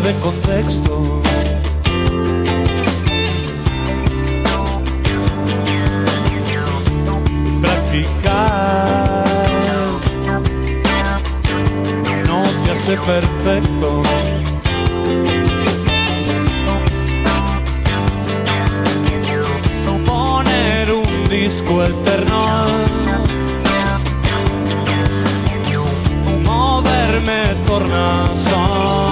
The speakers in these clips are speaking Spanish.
de contexto. Practicar no te hace perfecto. Poner un disco eterno. Moverme tornasol.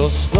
Entre los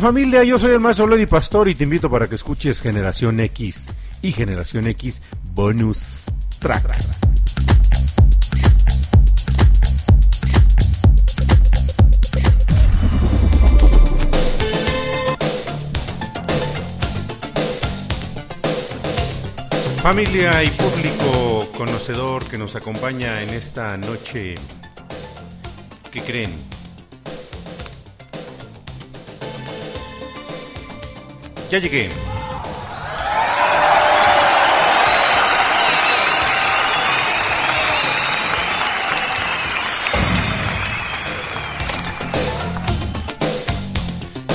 familia? Yo soy el maestro Lady Pastor y te invito para que escuches Generación X y Generación X Bonus Track. Familia y público conocedor que nos acompaña en esta noche, ¿qué creen? Ya llegué.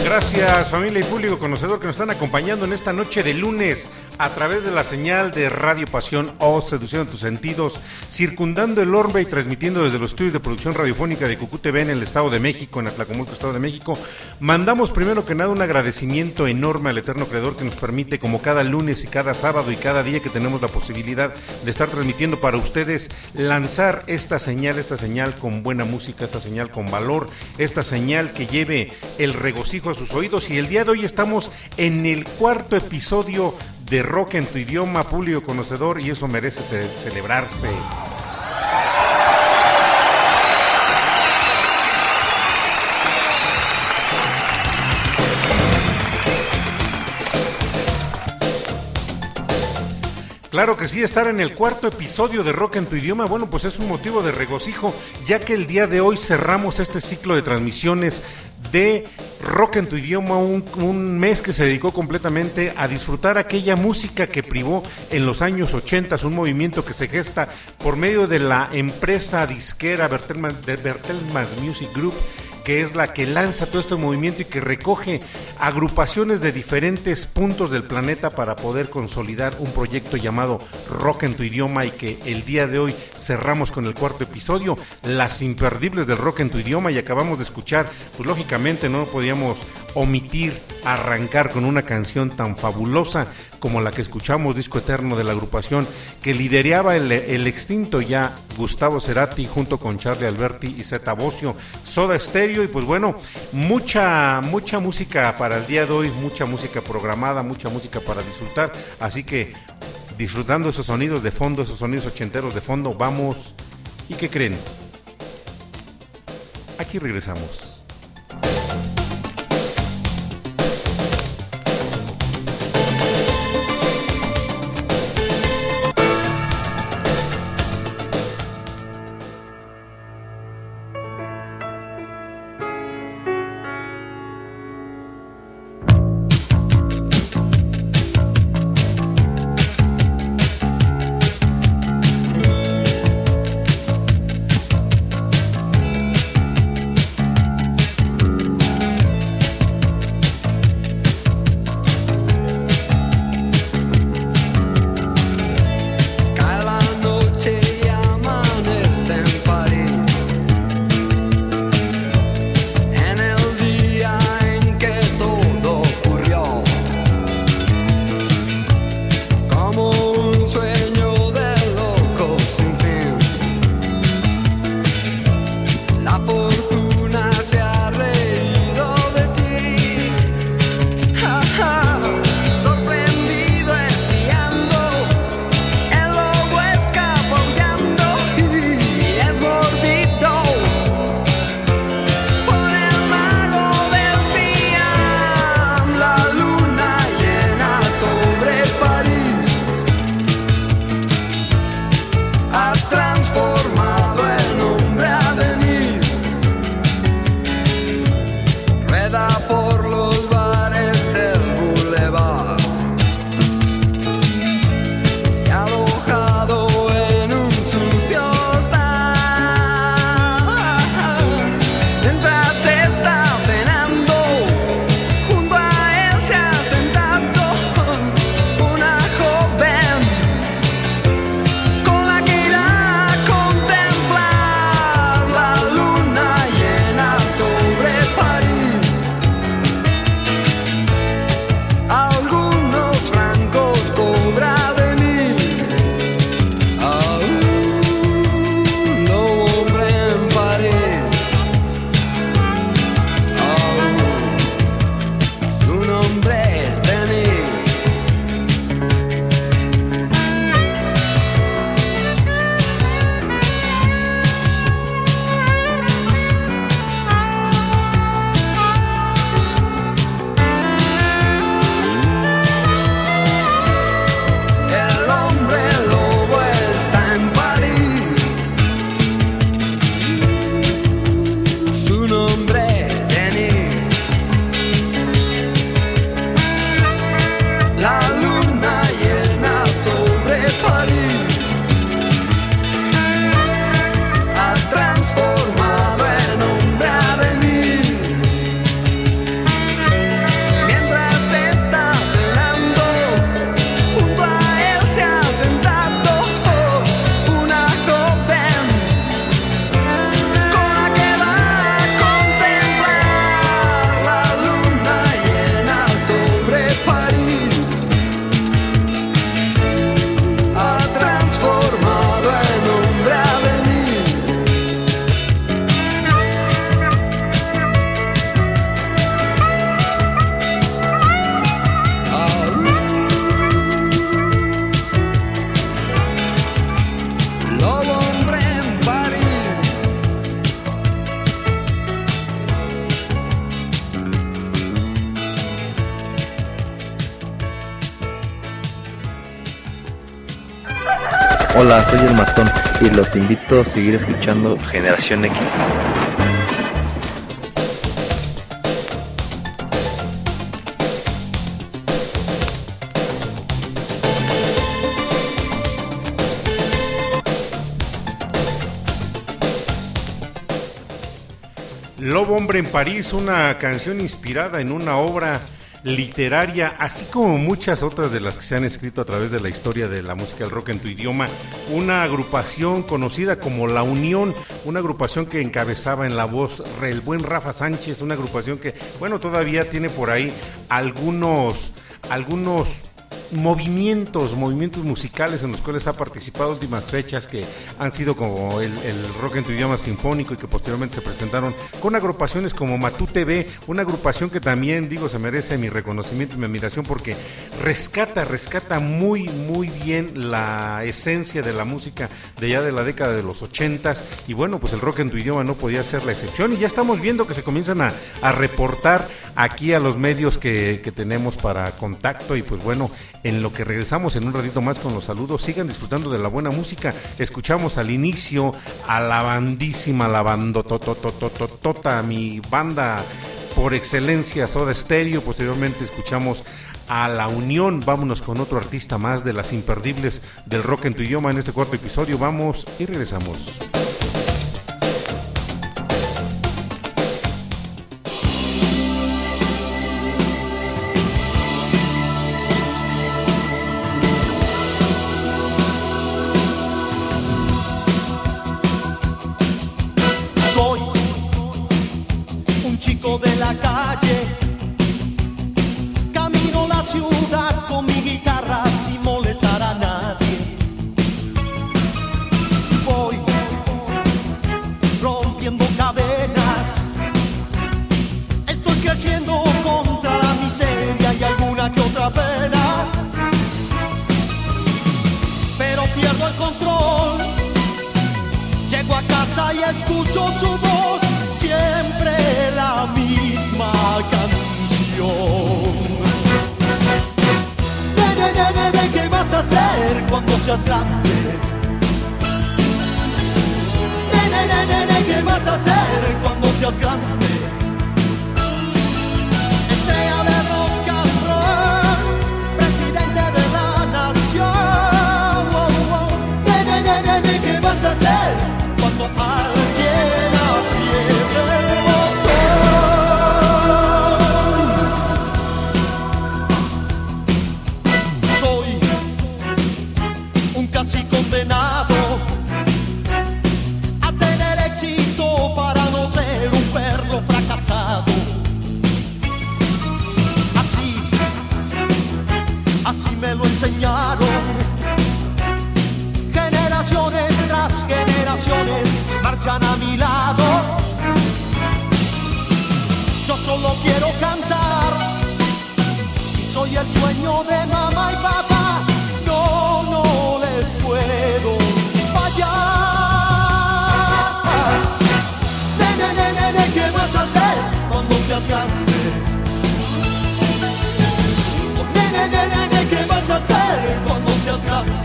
Gracias familia y público conocedor que nos están acompañando en esta noche de lunes a través de la señal de Radio Pasión o Seducción tus Sentidos, circundando el orbe y transmitiendo desde los estudios de producción radiofónica de Cucú TV en el Estado de México, en Atlacomulco, Estado de México. Mandamos primero que nada un agradecimiento enorme al Eterno Creador que nos permite, como cada lunes y cada sábado y cada día que tenemos la posibilidad de estar transmitiendo para ustedes, lanzar esta señal, esta señal con buena música, esta señal con valor, esta señal que lleve el regocijo a sus oídos. Y el día de hoy estamos en el cuarto episodio de rock en tu idioma, público conocedor, y eso merece celebrarse. Claro que sí, estar en el cuarto episodio de Rock en tu idioma, bueno, pues es un motivo de regocijo, ya que el día de hoy cerramos este ciclo de transmisiones de Rock en tu idioma, un, mes que se dedicó completamente a disfrutar aquella música que privó en los años 80, un movimiento que se gesta por medio de la empresa disquera Bertelmans Music Group que es la que lanza todo este movimiento y que recoge agrupaciones de diferentes puntos del planeta para poder consolidar un proyecto llamado Rock en tu idioma y que el día de hoy cerramos con el cuarto episodio, las imperdibles del rock en tu idioma y acabamos de escuchar, pues lógicamente no podíamos omitir arrancar con una canción tan fabulosa como la que escuchamos, Disco Eterno de la agrupación que lideraba el, extinto ya Gustavo Cerati junto con Charlie Alberti y Zeta Bocio, Soda Stereo y pues bueno, mucha, mucha música para el día de hoy, mucha música programada, mucha música para disfrutar, así que disfrutando esos sonidos de fondo, esos sonidos ochenteros de fondo, vamos, ¿y qué creen? Aquí regresamos. Hola, soy el Matón y los invito a seguir escuchando Generación X. Lobo Hombre en París, una canción inspirada en una obra literaria, así como muchas otras de las que se han escrito a través de la historia de la música del rock en tu idioma, una agrupación conocida como La Unión, una agrupación que encabezaba en la voz el buen Rafa Sánchez, una agrupación que, bueno, todavía tiene por ahí algunos, algunos movimientos, movimientos musicales en los cuales ha participado últimas fechas que han sido como el, rock en tu idioma sinfónico y que posteriormente se presentaron con agrupaciones como Matú TV, una agrupación que también digo se merece mi reconocimiento y mi admiración porque rescata, rescata muy, muy bien la esencia de la música de ya de la década de los ochentas. Y bueno, pues el rock en tu idioma no podía ser la excepción. Y ya estamos viendo que se comienzan a, a reportar aquí a los medios que, que tenemos para contacto y pues bueno, en lo que regresamos en un ratito más con los saludos. Sigan disfrutando de la buena música. Escuchamos al inicio a la bandísima, la bandototototota, mi banda por excelencia, Soda Stereo. Posteriormente escuchamos a La Unión. Vámonos con otro artista más de las imperdibles del rock en tu idioma en este cuarto episodio. Vamos y regresamos. de mamá y papá, no, no les puedo fallar. Nene, nene, nene, ¿qué vas a hacer cuando seas grande? Nene, nene, nene, ¿qué vas a hacer cuando seas grande?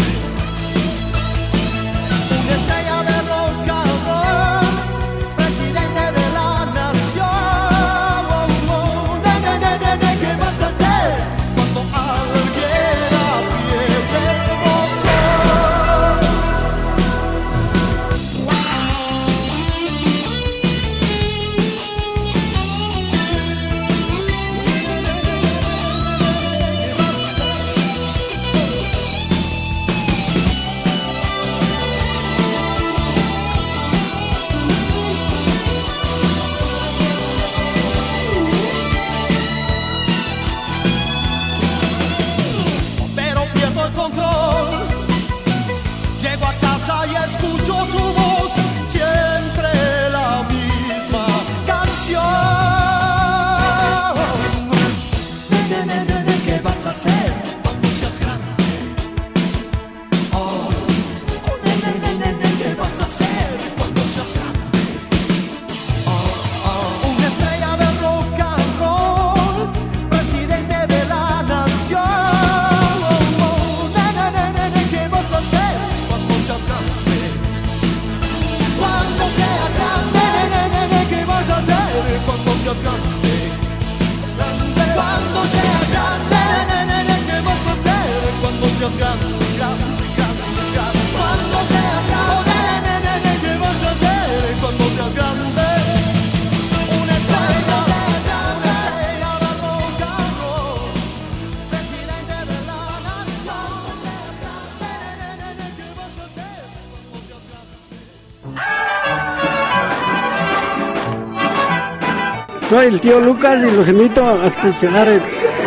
Soy el tío Lucas y los invito a escuchar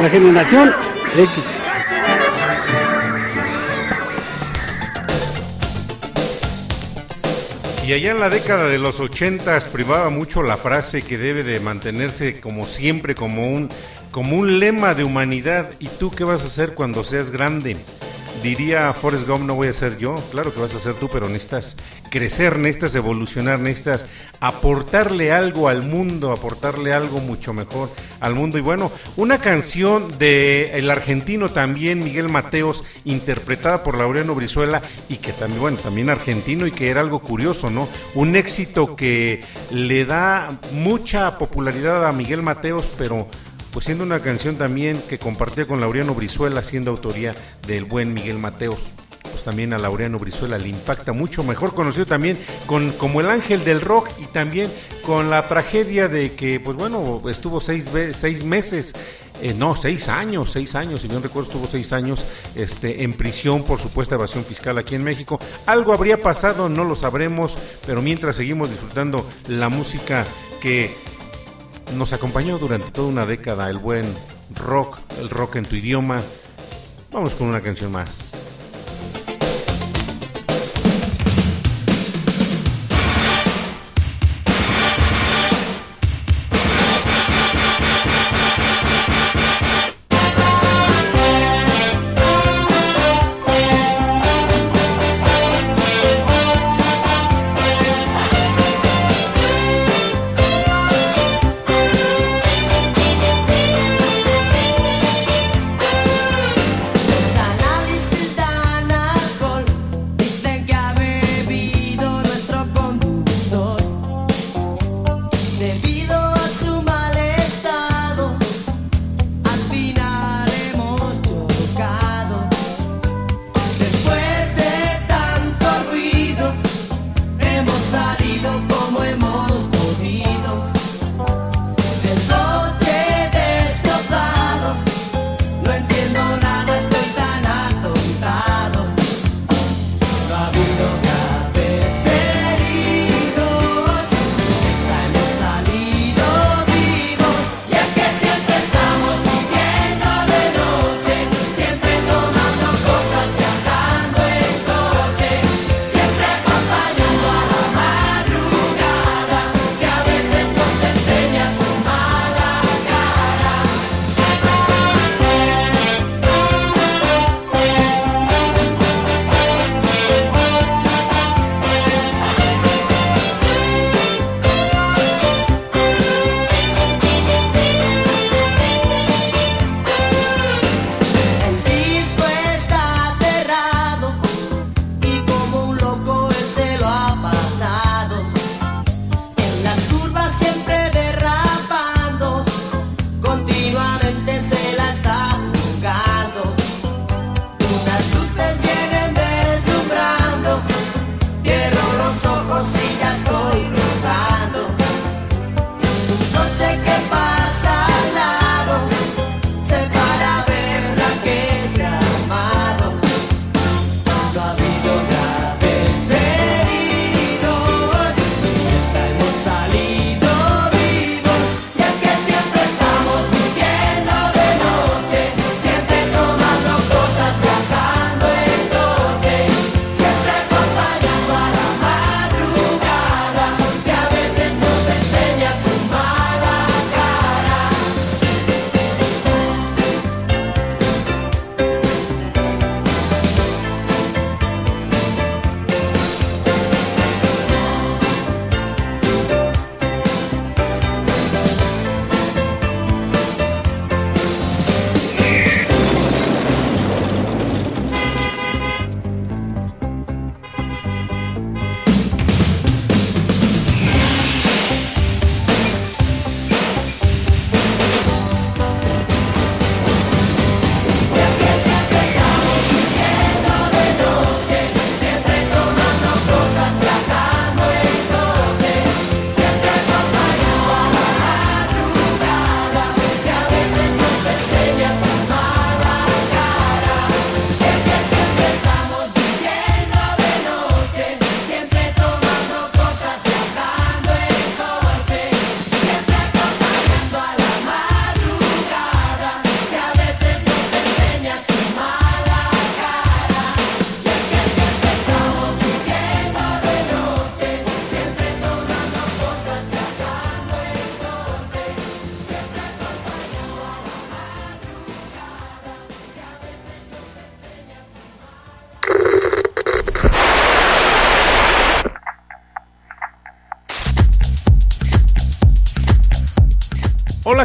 la generación X. Y allá en la década de los ochentas privaba mucho la frase que debe de mantenerse como siempre, como un, como un lema de humanidad. ¿Y tú qué vas a hacer cuando seas grande? Diría Forrest Gump, no voy a ser yo, claro que vas a ser tú, pero necesitas crecer, necesitas evolucionar, necesitas aportarle algo al mundo, aportarle algo mucho mejor al mundo. Y bueno, una canción de el argentino también, Miguel Mateos, interpretada por Laureano Brizuela, y que también, bueno, también argentino, y que era algo curioso, ¿no? Un éxito que le da mucha popularidad a Miguel Mateos, pero pues siendo una canción también que compartía con Laureano Brizuela, siendo autoría del buen Miguel Mateos. Pues también a Laureano Brizuela le impacta mucho, mejor conocido también con, como el ángel del rock y también con la tragedia de que, pues bueno, estuvo seis, seis meses, eh, no, seis años, seis años, si bien recuerdo, estuvo seis años este, en prisión por supuesta evasión fiscal aquí en México. Algo habría pasado, no lo sabremos, pero mientras seguimos disfrutando la música que nos acompañó durante toda una década el buen rock, el rock en tu idioma. Vamos con una canción más.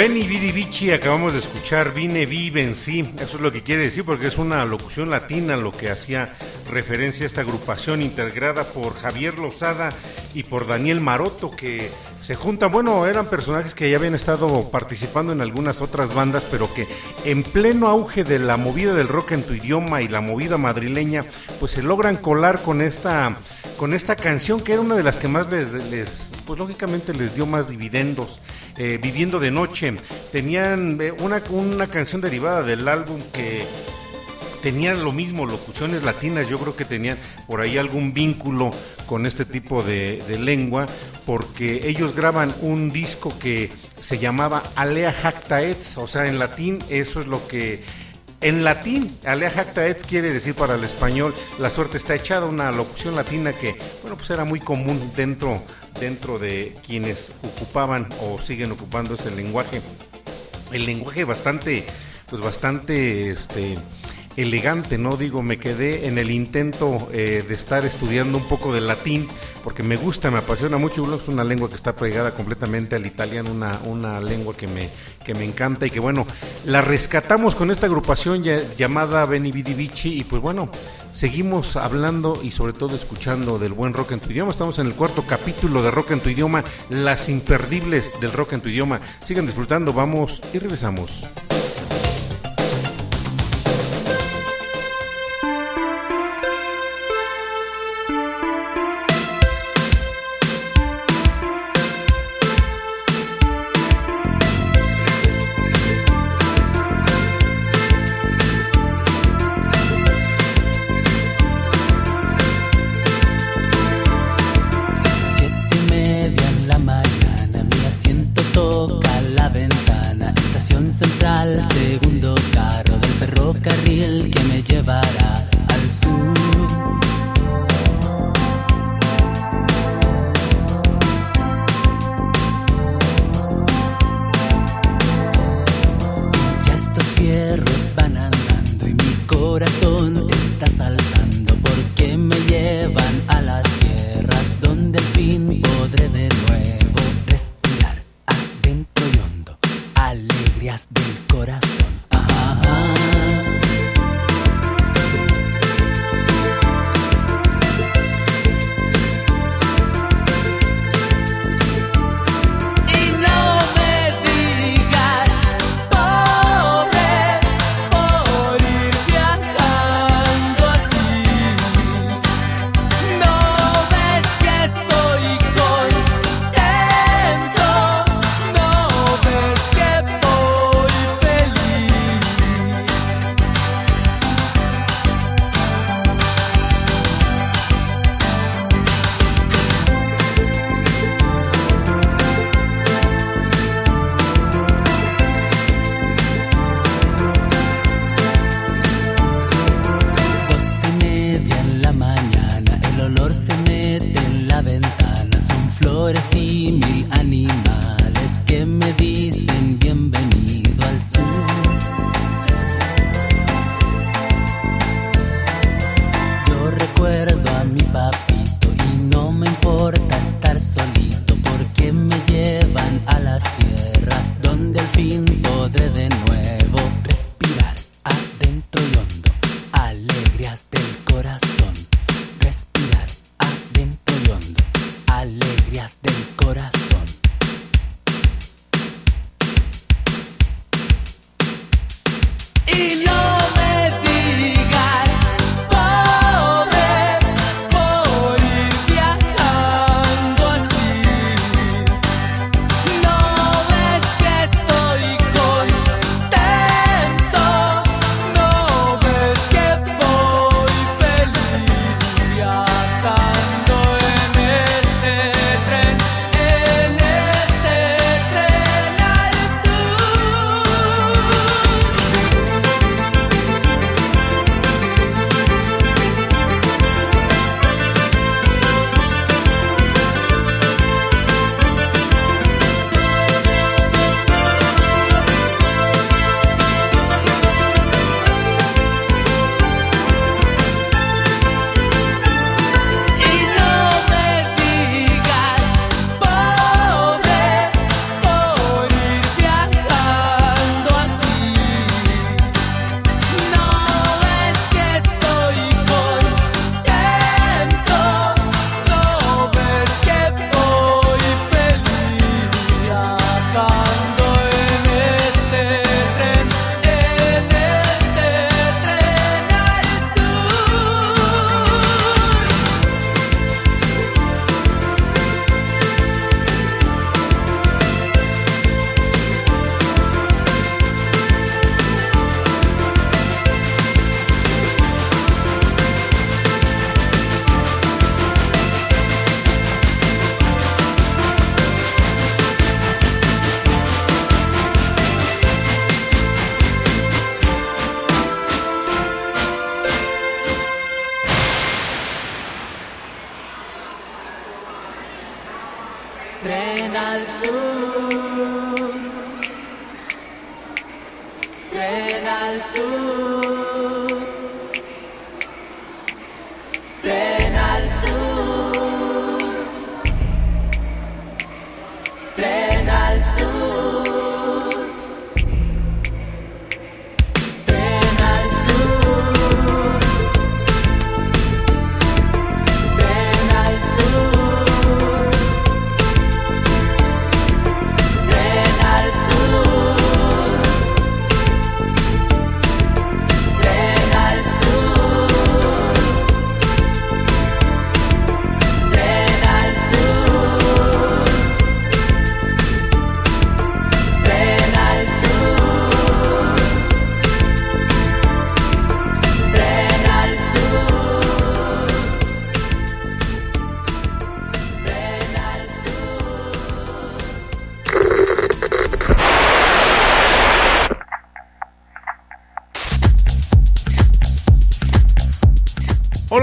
Benny Vidi Vici, acabamos de escuchar Vine, Vi, Vencí. Eso es lo que quiere decir porque es una locución latina lo que hacía referencia a esta agrupación integrada por Javier Lozada y por Daniel Maroto que se juntan, bueno, eran personajes que ya habían estado participando en algunas otras bandas, pero que en pleno auge de la movida del rock en tu idioma y la movida madrileña, pues se logran colar con esta con esta canción que era una de las que más les, pues lógicamente les dio más dividendos, eh, Viviendo de Noche. Tenían eh, una, una canción derivada del álbum que tenían lo mismo, locuciones latinas, yo creo que tenían por ahí algún vínculo con este tipo de, lengua, porque ellos graban un disco que se llamaba Alea Jacta Etz, o sea, en latín eso es lo que en latín, alea jacta et quiere decir para el español la suerte está echada, una locución latina que, bueno, pues era muy común dentro, dentro de quienes ocupaban o siguen ocupando ese lenguaje. El lenguaje bastante, pues bastante, este, elegante, ¿no? Digo, me quedé en el intento eh, de estar estudiando un poco de latín, porque me gusta, me apasiona mucho, es una lengua que está pegada completamente al italiano, una, una lengua que me, que me encanta y que bueno, la rescatamos con esta agrupación llamada Beni Vidi Vici y pues bueno, seguimos hablando y sobre todo escuchando del buen rock en tu idioma. Estamos en el cuarto capítulo de Rock en tu idioma, las imperdibles del rock en tu idioma. Sigan disfrutando, vamos y regresamos.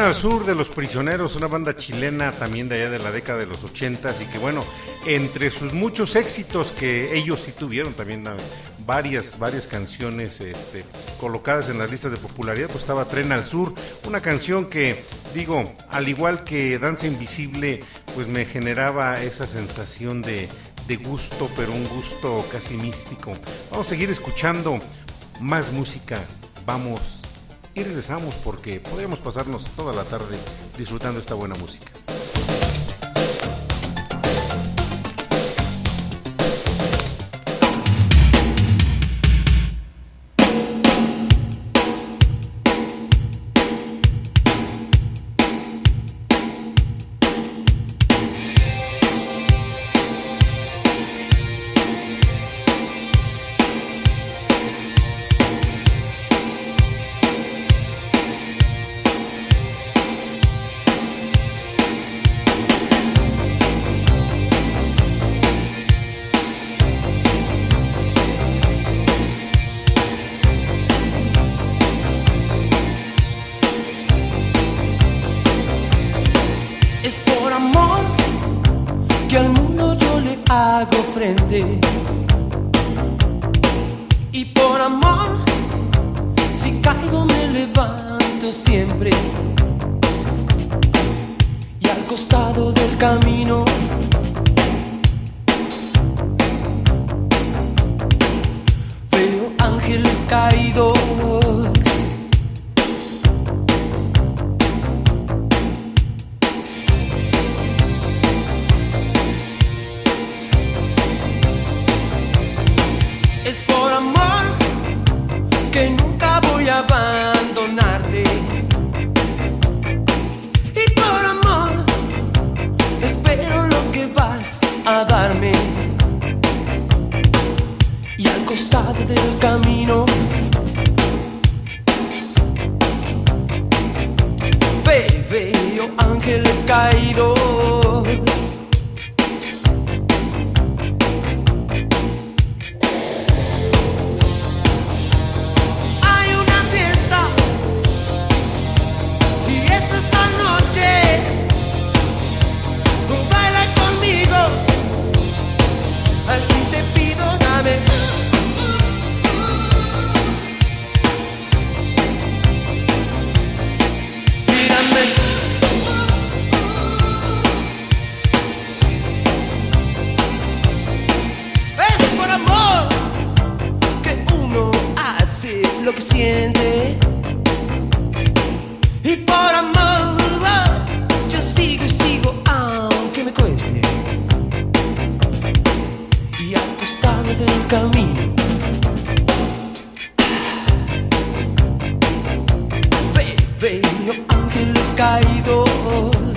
Tren al Sur de los Prisioneros, una banda chilena también de allá de la década de los 80 y que bueno, entre sus muchos éxitos que ellos sí tuvieron también ah, varias varias canciones este, colocadas en las listas de popularidad, pues estaba Tren al Sur, una canción que digo, al igual que Danza Invisible, pues me generaba esa sensación de, de gusto, pero un gusto casi místico. Vamos a seguir escuchando más música, vamos y regresamos porque podríamos pasarnos toda la tarde disfrutando esta buena música. Hago frente. Y por amor, si caigo me levanto siempre. Y al costado del camino. Veo ángeles caídos. Vengo ángeles caídos.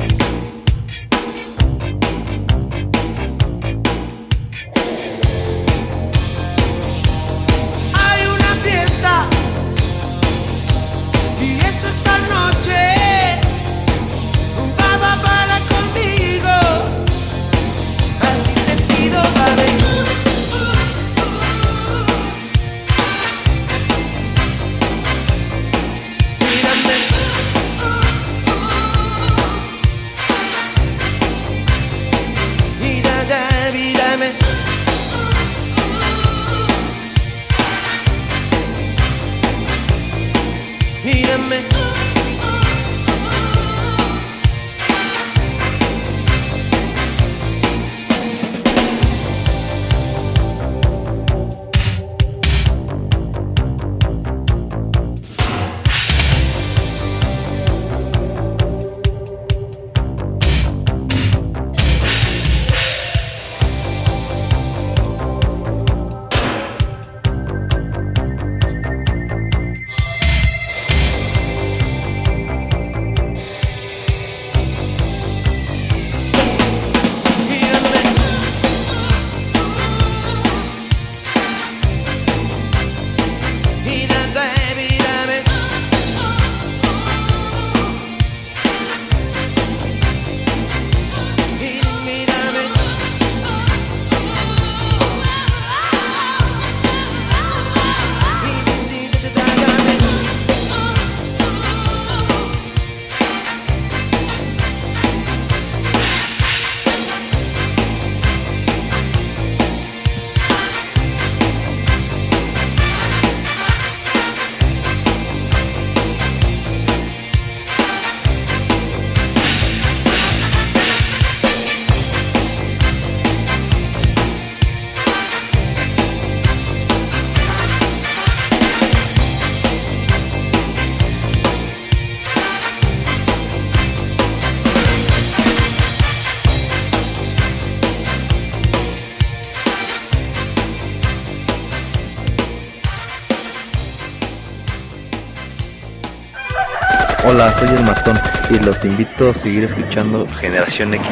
Hola, soy el matón y los invito a seguir escuchando Generación X.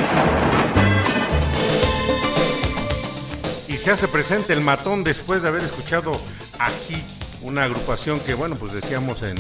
Y se hace presente el matón después de haber escuchado a Hit, una agrupación que, bueno, pues decíamos en,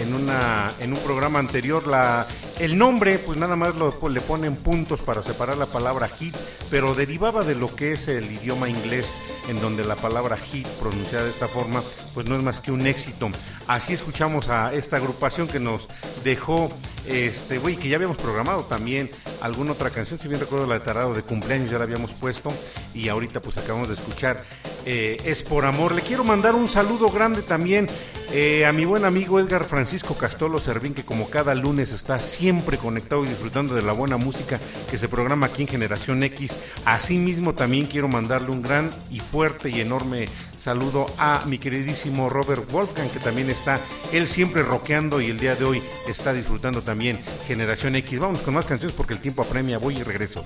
en, una, en un programa anterior, la, el nombre, pues nada más lo, le ponen puntos para separar la palabra hit, pero derivaba de lo que es el idioma inglés, en donde la palabra hit, pronunciada de esta forma, pues no es más que un éxito. Así escuchamos a esta agrupación que nos dejó, este, güey, que ya habíamos programado también alguna otra canción, si bien recuerdo la de Tarado de cumpleaños, ya la habíamos puesto, y ahorita pues acabamos de escuchar eh, Es por Amor. Le quiero mandar un saludo grande también eh, a mi buen amigo Edgar Francisco Castolo Servín, que como cada lunes está siempre conectado y disfrutando de la buena música que se programa aquí en Generación X. Asimismo, también quiero mandarle un gran y fuerte y enorme saludo a mi queridísimo Robert Wolfgang, que también está él siempre rockeando y el día de hoy está disfrutando también Generación X. Vamos con más canciones porque el tiempo apremia. Voy y regreso.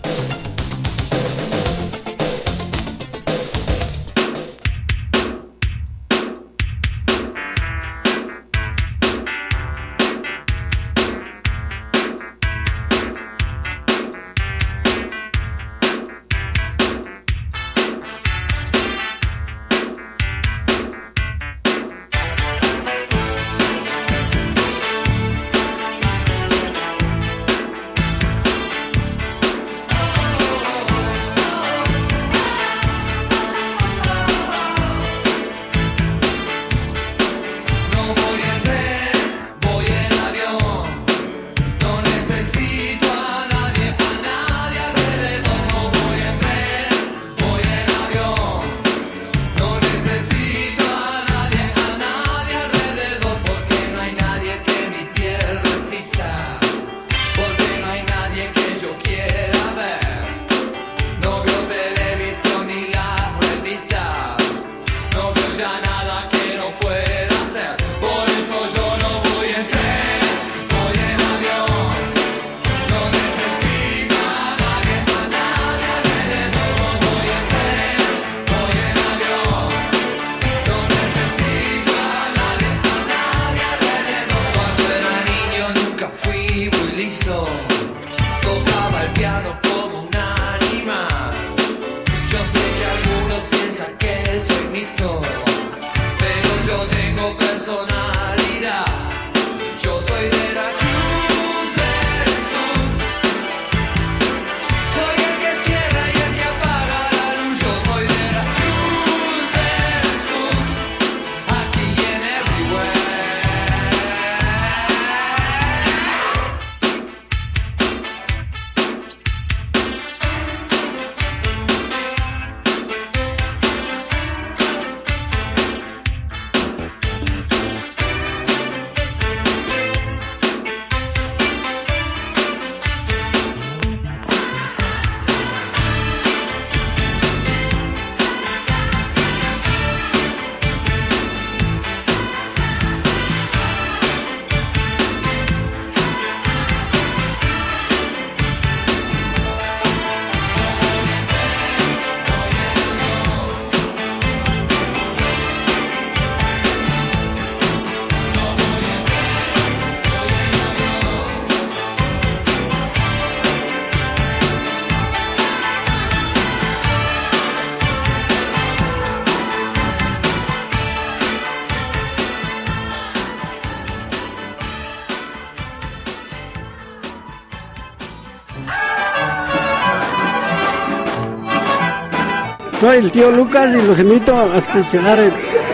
El tío Lucas y los invito a escuchar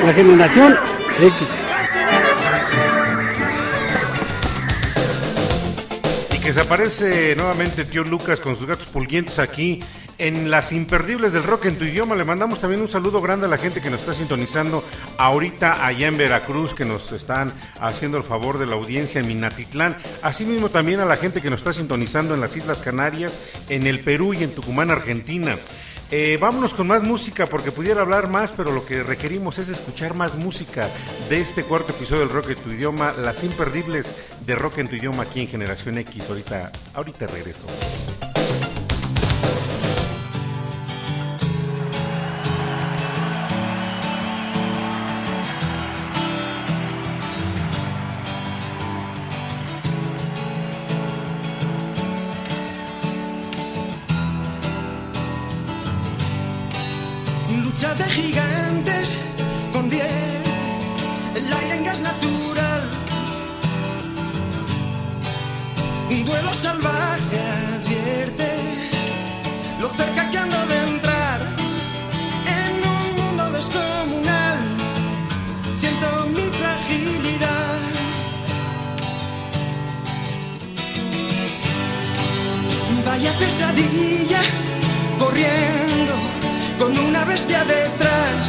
la generación X. Y que se aparece nuevamente tío Lucas con sus gatos pulguientos aquí en las imperdibles del rock en tu idioma. Le mandamos también un saludo grande a la gente que nos está sintonizando ahorita allá en Veracruz, que nos están haciendo el favor de la audiencia en Minatitlán. Asimismo también a la gente que nos está sintonizando en las Islas Canarias, en el Perú y en Tucumán, Argentina. Eh, vámonos con más música porque pudiera hablar más, pero lo que requerimos es escuchar más música de este cuarto episodio del Rock en tu idioma, las imperdibles de Rock en tu idioma aquí en Generación X. Ahorita, ahorita regreso. Lucha de gigantes convierte el aire en gas natural. Un duelo salvaje advierte lo cerca que ando de entrar en un mundo descomunal. Siento mi fragilidad. Vaya pesadilla corriendo bestia detrás.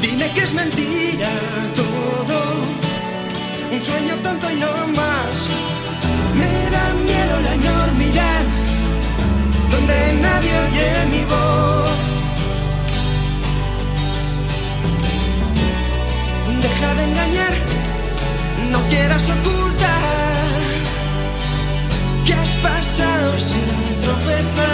Dime que es mentira todo, un sueño tonto y no más. Me da miedo la enormidad, donde nadie oye mi voz. Deja de engañar, no quieras ocultar que has pasado sin tropezar.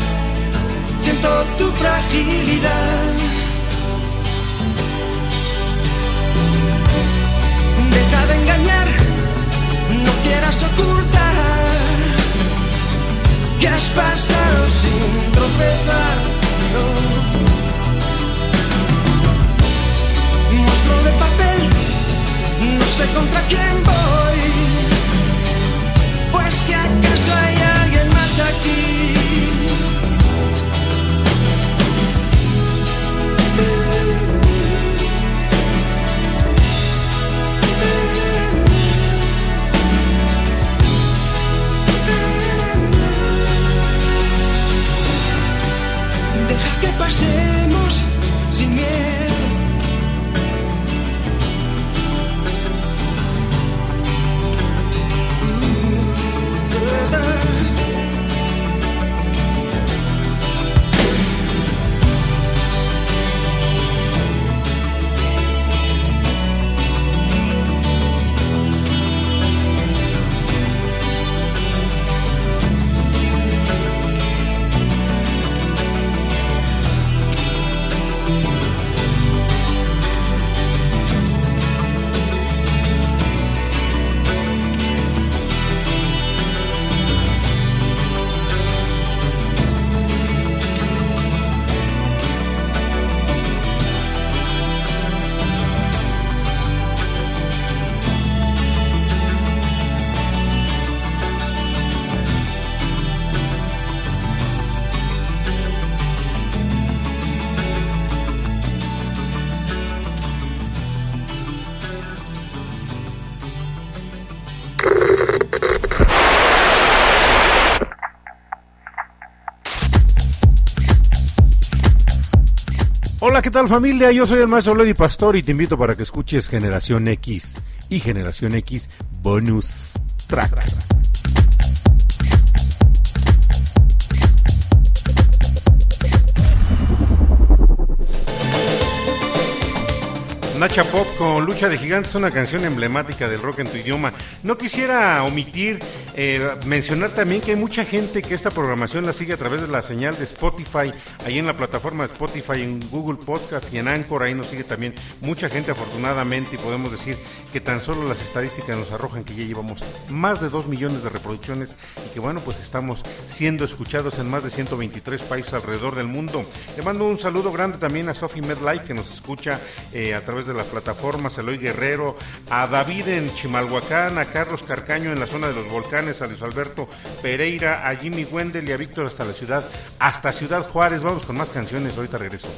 Siento tu fragilidad. Deja de engañar, no quieras ocultar que has pasado sin tropezar. Tal familia? Yo soy el maestro Lady Pastor y te invito para que escuches Generación X y Generación X Bonus Track. Nacha Pop con Lucha de Gigantes, una canción emblemática del rock en tu idioma. No quisiera omitir eh, mencionar también que hay mucha gente que esta programación la sigue a través de la señal de Spotify, ahí en la plataforma de Spotify, en Google Podcast y en Anchor, ahí nos sigue también mucha gente afortunadamente y podemos decir que tan solo las estadísticas nos arrojan que ya llevamos más de 2 millones de reproducciones y que bueno, pues estamos siendo escuchados en más de 123 países alrededor del mundo. Le mando un saludo grande también a Sophie Medlife que nos escucha eh, a través de las plataformas, a Eloy Guerrero, a David en Chimalhuacán, a Carlos Carcaño en la zona de los volcanes, a Luis Alberto Pereira, a Jimmy Wendel y a Víctor hasta la ciudad, hasta Ciudad Juárez. Vamos con más canciones, ahorita regreso.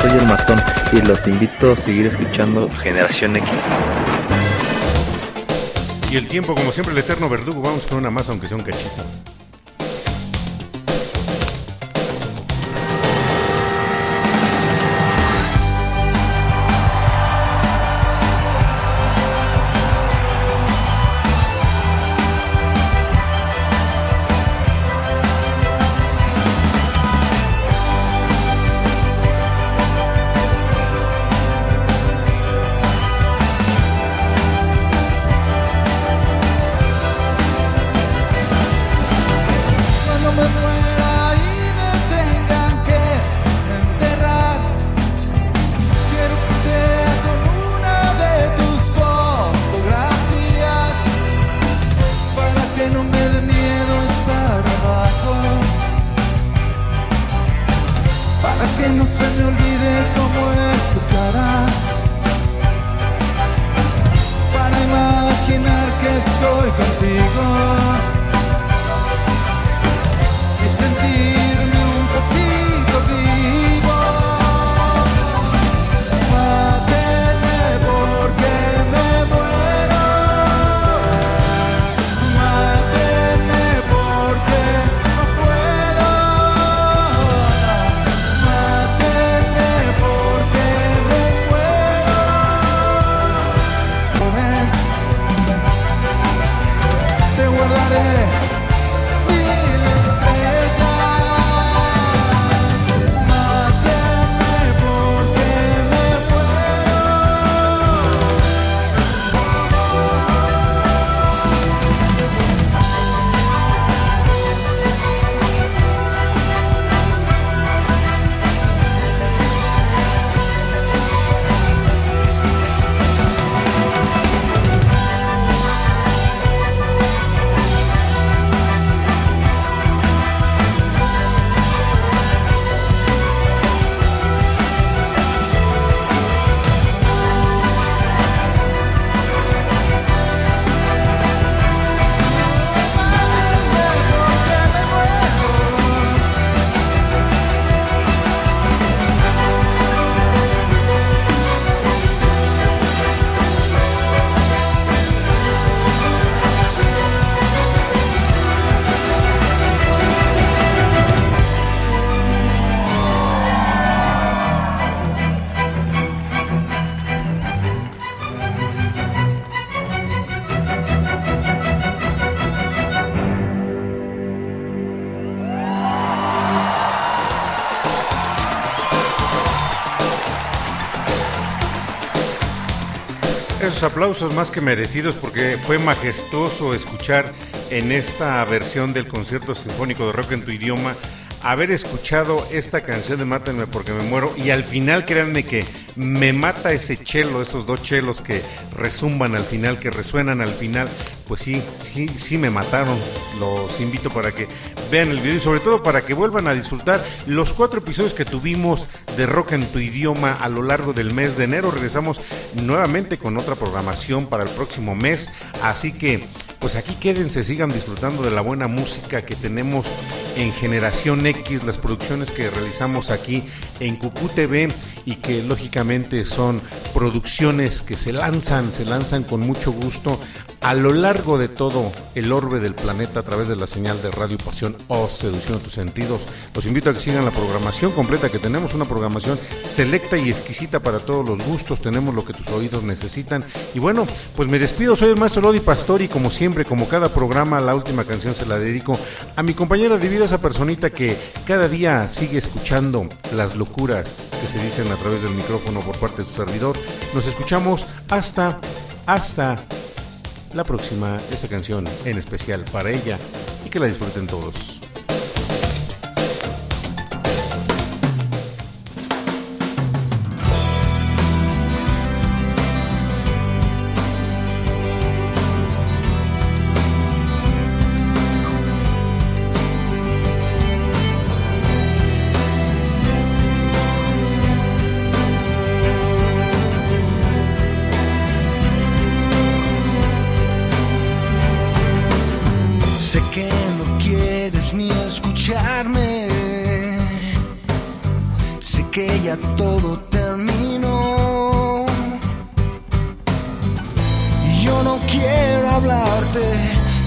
Soy el matón y los invito a seguir escuchando Generación X. Y el tiempo, como siempre, el eterno verdugo. Vamos con una más, aunque sea un cachito. Aplausos más que merecidos porque fue majestuoso escuchar en esta versión del concierto sinfónico de rock en tu idioma haber escuchado esta canción de Mátenme porque me muero y al final créanme que me mata ese chelo, esos dos chelos que resumban al final, que resuenan al final, pues sí, sí, sí me mataron. Los invito para que vean el video y sobre todo para que vuelvan a disfrutar los cuatro episodios que tuvimos de Rock en tu idioma a lo largo del mes de enero. Regresamos nuevamente con otra programación para el próximo mes, así que pues aquí quédense, sigan disfrutando de la buena música que tenemos en Generación X, las producciones que realizamos aquí en Cucú TV y que lógicamente son producciones que se lanzan, se lanzan con mucho gusto a lo largo de todo el orbe del planeta a través de la señal de Radio Pasión o Seducción de tus sentidos. Los invito a que sigan la programación completa que tenemos, una programación selecta y exquisita para todos los gustos, tenemos lo que tus oídos necesitan. Y bueno, pues me despido, soy el maestro Lodi Pastori, como siempre, como cada programa, la última canción se la dedico a mi compañera de vida, esa personita que cada día sigue escuchando las locuras que se dicen a través del micrófono por parte de su servidor. Nos escuchamos hasta, hasta la próxima, esta canción en especial para ella y que la disfruten todos.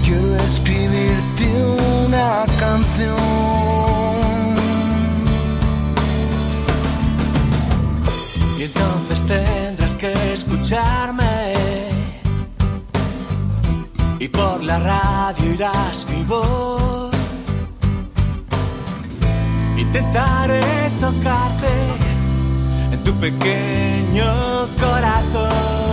quiero escribirte una canción. Y entonces tendrás que escucharme. Y por la radio irás mi voz. Intentaré tocarte en tu pequeño corazón.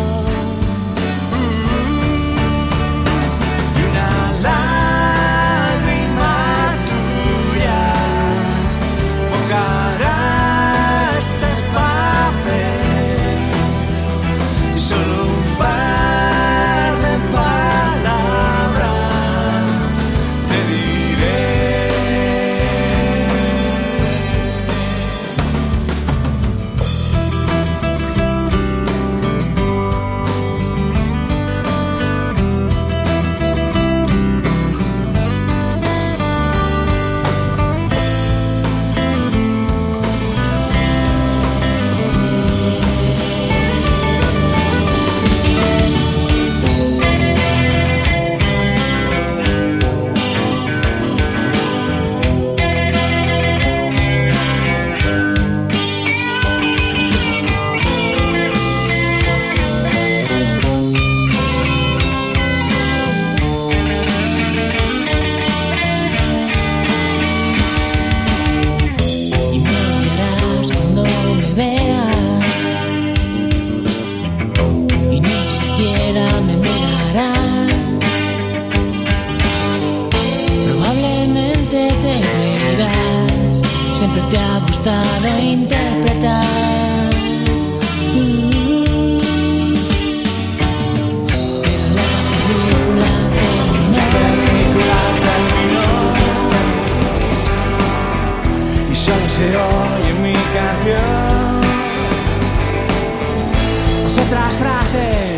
siempre te ha gustado interpretar. Y solo se oye mi canción. Las otras frases.